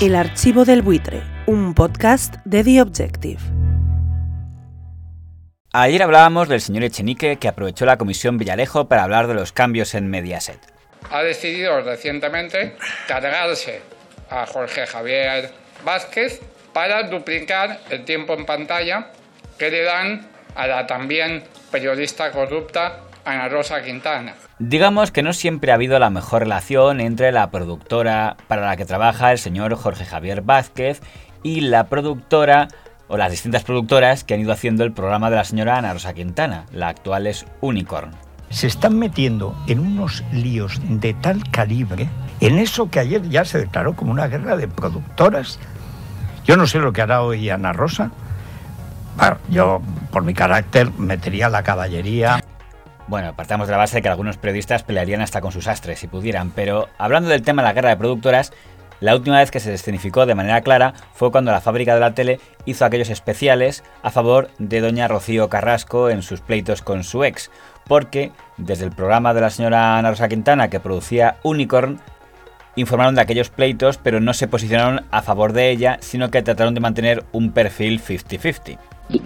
El archivo del buitre, un podcast de The Objective. Ayer hablábamos del señor Echenique que aprovechó la comisión Villalejo para hablar de los cambios en Mediaset. Ha decidido recientemente cargarse a Jorge Javier Vázquez para duplicar el tiempo en pantalla que le dan a la también periodista corrupta Ana Rosa Quintana. Digamos que no siempre ha habido la mejor relación entre la productora para la que trabaja el señor Jorge Javier Vázquez y la productora o las distintas productoras que han ido haciendo el programa de la señora Ana Rosa Quintana. La actual es Unicorn. Se están metiendo en unos líos de tal calibre, en eso que ayer ya se declaró como una guerra de productoras. Yo no sé lo que hará hoy Ana Rosa. yo, por mi carácter, metería la caballería. Bueno, partamos de la base de que algunos periodistas pelearían hasta con sus astres si pudieran, pero hablando del tema de la guerra de productoras, la última vez que se escenificó de manera clara fue cuando la fábrica de la tele hizo aquellos especiales a favor de doña Rocío Carrasco en sus pleitos con su ex, porque desde el programa de la señora Ana Rosa Quintana que producía Unicorn, informaron de aquellos pleitos, pero no se posicionaron a favor de ella, sino que trataron de mantener un perfil 50-50.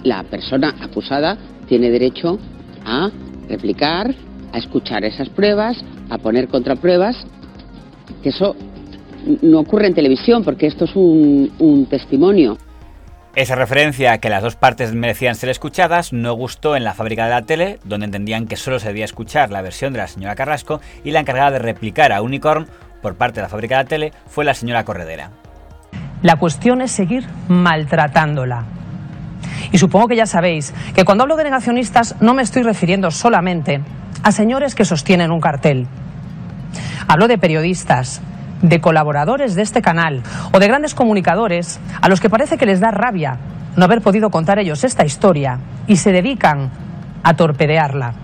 La persona acusada tiene derecho a replicar, a escuchar esas pruebas, a poner contrapruebas, que eso no ocurre en televisión porque esto es un, testimonio. Esa referencia a que las dos partes merecían ser escuchadas no gustó en la fábrica de la tele, donde entendían que solo se debía escuchar la versión de la señora Carrasco y la encargada de replicar a Unicorn por parte de la fábrica de la tele fue la señora Corredera. La cuestión es seguir maltratándola. Y supongo que ya sabéis que cuando hablo de negacionistas no me estoy refiriendo solamente a señores que sostienen un cartel. Hablo de periodistas, de colaboradores de este canal o de grandes comunicadores a los que parece que les da rabia no haber podido contar ellos esta historia y se dedican a torpedearla.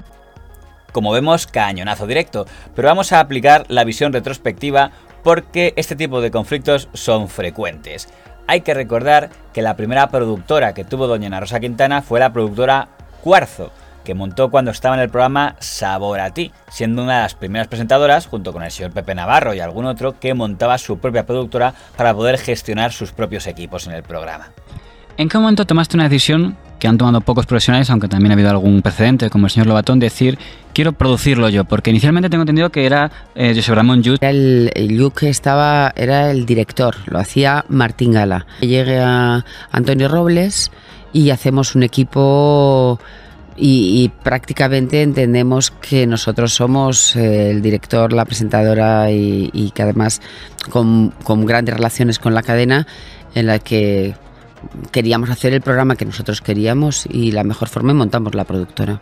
Como vemos, cañonazo directo, pero vamos a aplicar la visión retrospectiva porque este tipo de conflictos son frecuentes. Hay que recordar que la primera productora que tuvo doña Ana Rosa Quintana fue la productora Cuarzo, que montó cuando estaba en el programa Sabor a ti, siendo una de las primeras presentadoras, junto con el señor Pepe Navarro y algún otro, que montaba su propia productora para poder gestionar sus propios equipos en el programa. ¿En qué momento tomaste una decisión que han tomado pocos profesionales, aunque también ha habido algún precedente, como el señor Lobatón, decir, quiero producirlo yo? Porque inicialmente tengo entendido que era eh, José Ramón. El, el que estaba, era el director, lo hacía Martín Gala. Llegué a Antonio Robles y hacemos un equipo y, prácticamente entendemos que nosotros somos eh, el director, la presentadora y, que además con, grandes relaciones con la cadena en la que queríamos hacer el programa que nosotros queríamos y la mejor forma montamos la productora.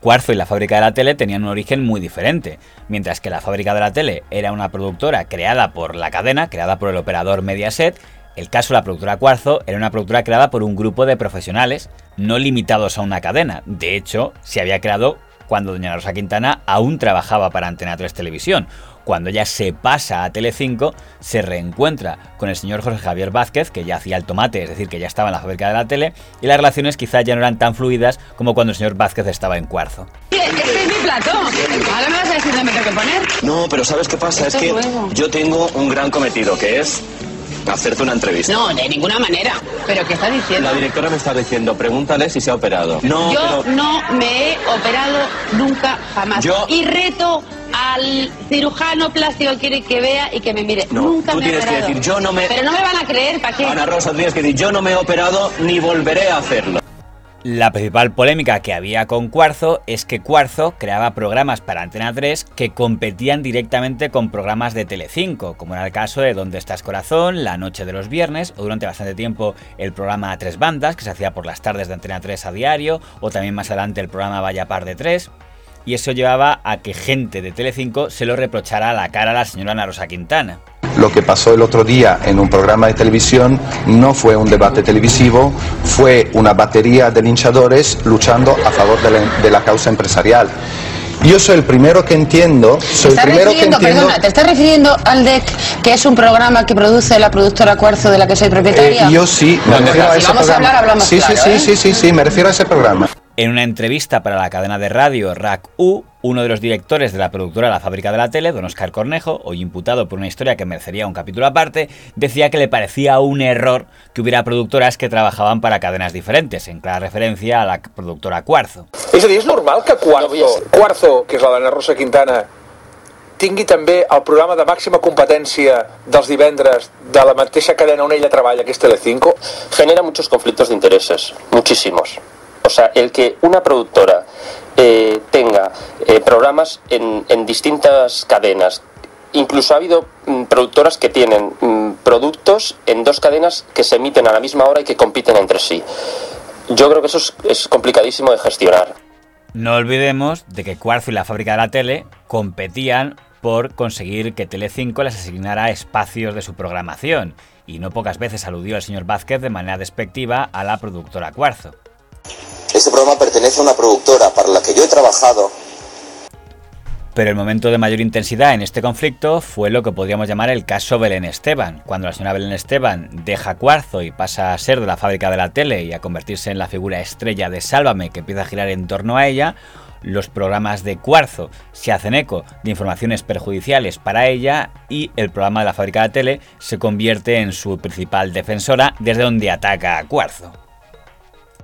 Cuarzo y la fábrica de la tele tenían un origen muy diferente. Mientras que la fábrica de la tele era una productora creada por la cadena, creada por el operador Mediaset, el caso de la productora Cuarzo era una productora creada por un grupo de profesionales, no limitados a una cadena. De hecho, se había creado cuando doña Rosa Quintana aún trabajaba para Antena 3 Televisión. Cuando ella se pasa a Telecinco, se reencuentra con el señor Jorge Javier Vázquez, que ya hacía el tomate, es decir, que ya estaba en la fábrica de la tele, y las relaciones quizás ya no eran tan fluidas como cuando el señor Vázquez estaba en Cuarzo. Este es mi plato. Ahora me vas a decir dónde me tengo que poner. No, pero ¿sabes qué pasa? es que yo tengo un gran cometido, que es hacerte una entrevista. No, de ninguna manera. ¿Pero qué está diciendo? La directora me está diciendo, pregúntale si se ha operado. No, Yo no me he operado nunca, jamás. Yo... Y reto al cirujano plástico quiere que vea y que me mire. No, Nunca tú me tienes he operado. que decir, yo no me... Pero no me van a creer, ¿para qué? Ana Rosa, tú tienes que decir, yo no me he operado ni volveré a hacerlo. La principal polémica que había con Cuarzo es que Cuarzo creaba programas para Antena 3 que competían directamente con programas de Telecinco, como era el caso de Dónde estás corazón, La noche de los viernes, o durante bastante tiempo el programa a tres bandas, que se hacía por las tardes de Antena 3 a diario, o también más adelante el programa Vaya Par de 3 y eso llevaba a que gente de Telecinco se lo reprochara a la cara a la señora Ana Rosa Quintana. Lo que pasó el otro día en un programa de televisión no fue un debate televisivo, fue una batería de linchadores luchando a favor de la, causa empresarial. Yo soy el primero que entiendo, soy el primero que entiendo... Perdona, ¿te estás refiriendo al DEC, que es un programa que produce la productora Cuarzo de la que soy propietaria? Eh, yo sí, me refiero a ese vamos programa. A hablar, hablamos sí, claro, sí, sí, ¿eh? sí, sí, sí, me refiero a ese programa. En una entrevista para la cadena de radio RAC U, Uno de los directores de la productora La Fábrica de la Tele, don Oscar Cornejo, hoy imputado por una historia que merecería un capítulo aparte, decía que le parecía un error que hubiera productoras que trabajaban para cadenas diferentes, en clara referencia a la productora Cuarzo. És a dir, és normal que Cuarzo, Cuarzo que és la d'Anna Rosa Quintana, tingui també el programa de màxima competència dels divendres de la mateixa cadena on ella treballa, que és Telecinco? Genera muchos conflictos de intereses, muchísimos. O sea, el que una productora eh, tenga eh, programas en, distintas cadenas. Incluso ha habido mm, productoras que tienen mm, productos en dos cadenas que se emiten a la misma hora y que compiten entre sí. Yo creo que eso es, es complicadísimo de gestionar. No olvidemos de que Cuarzo y la fábrica de la tele competían por conseguir que Telecinco les asignara espacios de su programación, y no pocas veces aludió el señor Vázquez de manera despectiva a la productora Cuarzo. Este programa pertenece a una productora para la que yo he trabajado. Pero el momento de mayor intensidad en este conflicto fue lo que podríamos llamar el caso Belén Esteban, cuando la señora Belén Esteban deja Cuarzo y pasa a ser de la fábrica de la tele y a convertirse en la figura estrella de Sálvame que empieza a girar en torno a ella, los programas de Cuarzo se hacen eco de informaciones perjudiciales para ella y el programa de la fábrica de la tele se convierte en su principal defensora desde donde ataca a Cuarzo.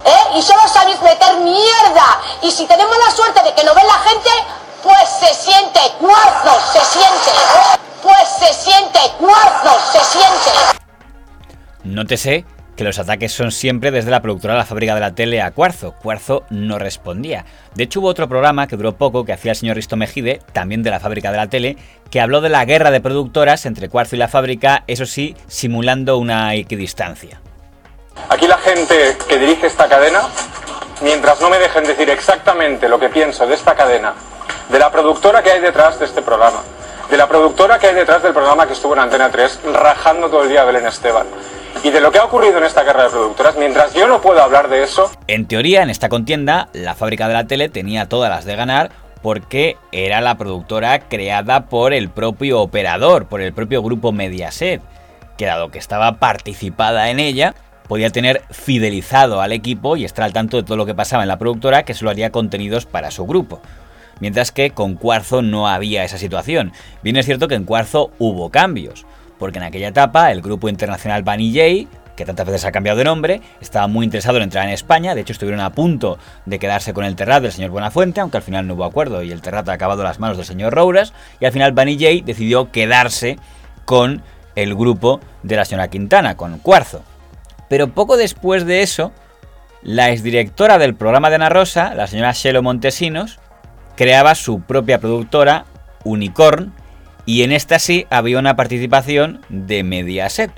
¿Eh? Y solo sabéis meter mierda. Y si tenemos la suerte de que lo ve la gente, pues se siente cuarzo, se siente. Pues se siente cuarzo, se siente. Nótese que los ataques son siempre desde la productora de la fábrica de la tele a Cuarzo. Cuarzo no respondía. De hecho, hubo otro programa que duró poco que hacía el señor Risto Mejide, también de la fábrica de la tele, que habló de la guerra de productoras entre Cuarzo y la fábrica, eso sí, simulando una equidistancia. Aquí la gente que dirige esta cadena, mientras no me dejen decir exactamente lo que pienso de esta cadena, de la productora que hay detrás de este programa, de la productora que hay detrás del programa que estuvo en Antena 3 rajando todo el día a Belén Esteban, y de lo que ha ocurrido en esta guerra de productoras, mientras yo no puedo hablar de eso... En teoría, en esta contienda, la fábrica de la tele tenía todas las de ganar porque era la productora creada por el propio operador, por el propio grupo Mediaset, que dado que estaba participada en ella, podía tener fidelizado al equipo y estar al tanto de todo lo que pasaba en la productora que solo haría contenidos para su grupo. Mientras que con Cuarzo no había esa situación. Bien es cierto que en Cuarzo hubo cambios, porque en aquella etapa el grupo internacional Bunny que tantas veces ha cambiado de nombre, estaba muy interesado en entrar en España, de hecho estuvieron a punto de quedarse con el Terrat del señor Buenafuente, aunque al final no hubo acuerdo y el Terrat ha acabado las manos del señor Rouras, y al final Bunny decidió quedarse con el grupo de la señora Quintana, con Cuarzo. Pero poco después de eso, la exdirectora del programa de Ana Rosa, la señora Shelo Montesinos, creaba su propia productora, Unicorn, y en esta sí había una participación de Mediaset.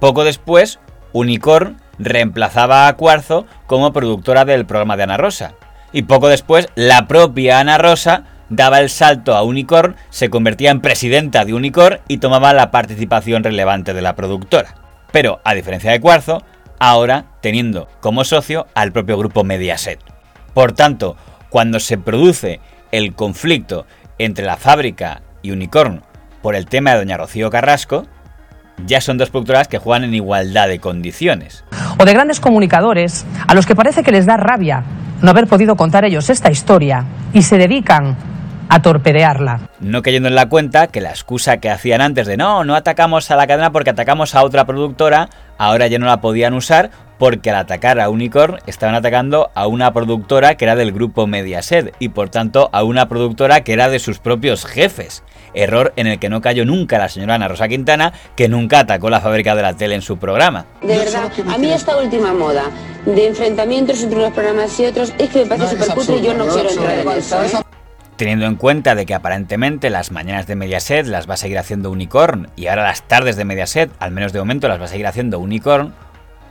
Poco después, Unicorn reemplazaba a Cuarzo como productora del programa de Ana Rosa. Y poco después, la propia Ana Rosa daba el salto a Unicorn, se convertía en presidenta de Unicorn y tomaba la participación relevante de la productora. Pero, a diferencia de Cuarzo, ahora teniendo como socio al propio grupo Mediaset. Por tanto, cuando se produce el conflicto entre la fábrica y Unicorn por el tema de Doña Rocío Carrasco, ya son dos productoras que juegan en igualdad de condiciones. O de grandes comunicadores a los que parece que les da rabia no haber podido contar ellos esta historia y se dedican a torpedearla. No cayendo en la cuenta que la excusa que hacían antes de no, no atacamos a la cadena porque atacamos a otra productora, ahora ya no la podían usar porque al atacar a Unicorn estaban atacando a una productora que era del grupo Mediaset y por tanto a una productora que era de sus propios jefes. Error en el que no cayó nunca la señora Ana Rosa Quintana, que nunca atacó la fábrica de la tele en su programa. De verdad, a mí esta última moda de enfrentamientos entre unos programas y otros es que me parece súper cutre y yo no quiero entrar en eso. ¿eh? Teniendo en cuenta de que aparentemente las mañanas de Mediaset las va a seguir haciendo Unicorn y ahora las tardes de Mediaset, al menos de momento, las va a seguir haciendo Unicorn,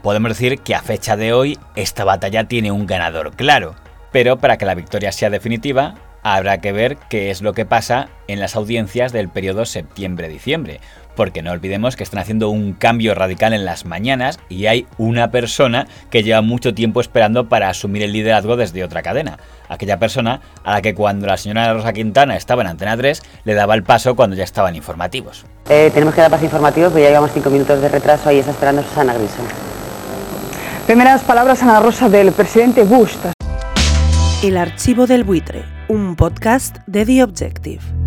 podemos decir que a fecha de hoy esta batalla tiene un ganador claro. Pero para que la victoria sea definitiva, habrá que ver qué es lo que pasa en las audiencias del periodo septiembre-diciembre, porque no olvidemos que están haciendo un cambio radical en las mañanas y hay una persona que lleva mucho tiempo esperando para asumir el liderazgo desde otra cadena. Aquella persona a la que cuando la señora Rosa Quintana estaba en Antena 3 le daba el paso cuando ya estaban informativos. Eh, tenemos que dar paso informativos, porque ya llevamos cinco minutos de retraso, ahí está esperando Susana Griso. Primeras palabras, Ana Rosa, del presidente Bush. El archivo del buitre un podcast de The Objective.